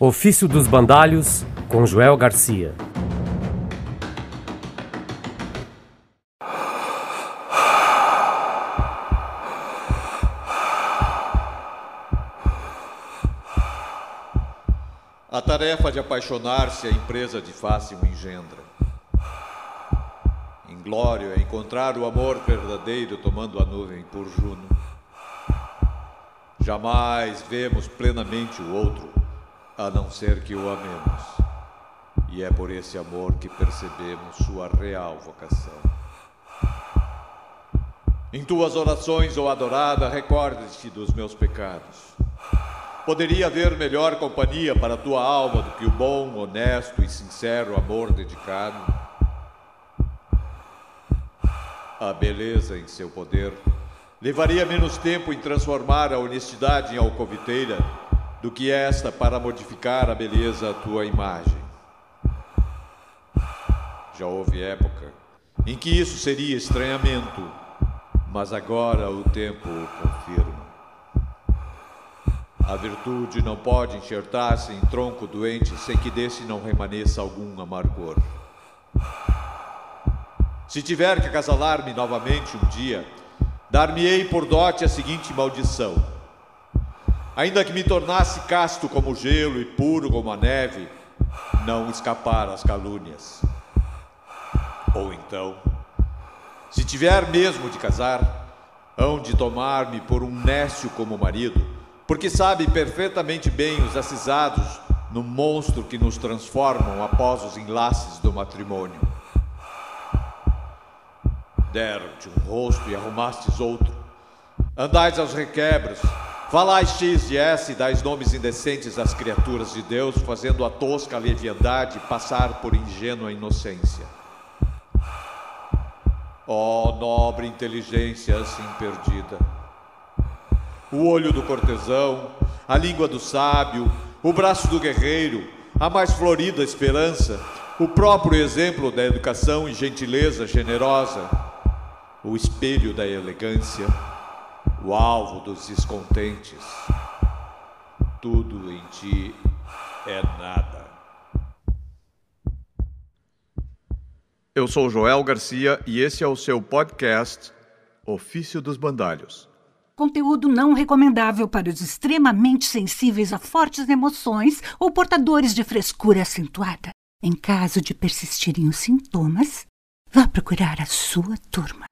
Ofício dos Bandalhos, com Joel Garcia. A tarefa de apaixonar-se é empresa de fácil engendra. Inglório é encontrar o amor verdadeiro tomando a nuvem por Juno. Jamais vemos plenamente o outro, a não ser que o amemos. E é por esse amor que percebemos sua real vocação. Em tuas orações, ó oh adorada, recorde-te dos meus pecados. Poderia haver melhor companhia para tua alma do que o bom, honesto e sincero amor dedicado? A beleza em seu poder levaria menos tempo em transformar a honestidade em alcoviteira do que esta para modificar a beleza à tua imagem. Já houve época em que isso seria estranhamento, mas agora o tempo o confirma. A virtude não pode enxertar-se em tronco doente sem que desse não remaneça algum amargor. Se tiver que acasalar-me novamente um dia, dar-me-ei por dote a seguinte maldição: ainda que me tornasse casto como o gelo e puro como a neve, não escapar às calúnias. Ou então, se tiver mesmo de casar, hão de tomar-me por um nécio como marido porque sabe perfeitamente bem os acisados no monstro que nos transformam após os enlaces do matrimônio. Deram-te um rosto e arrumastes outro. Andais aos requebros, falais X e S dais nomes indecentes às criaturas de Deus, fazendo a tosca leviandade passar por ingênua inocência. Ó oh, nobre inteligência assim perdida! o olho do cortesão, a língua do sábio, o braço do guerreiro, a mais florida esperança, o próprio exemplo da educação e gentileza generosa, o espelho da elegância, o alvo dos descontentes. Tudo em ti é nada. Eu sou Joel Garcia e esse é o seu podcast Ofício dos Bandalhos. Conteúdo não recomendável para os extremamente sensíveis a fortes emoções ou portadores de frescura acentuada. Em caso de persistirem os sintomas, vá procurar a sua turma.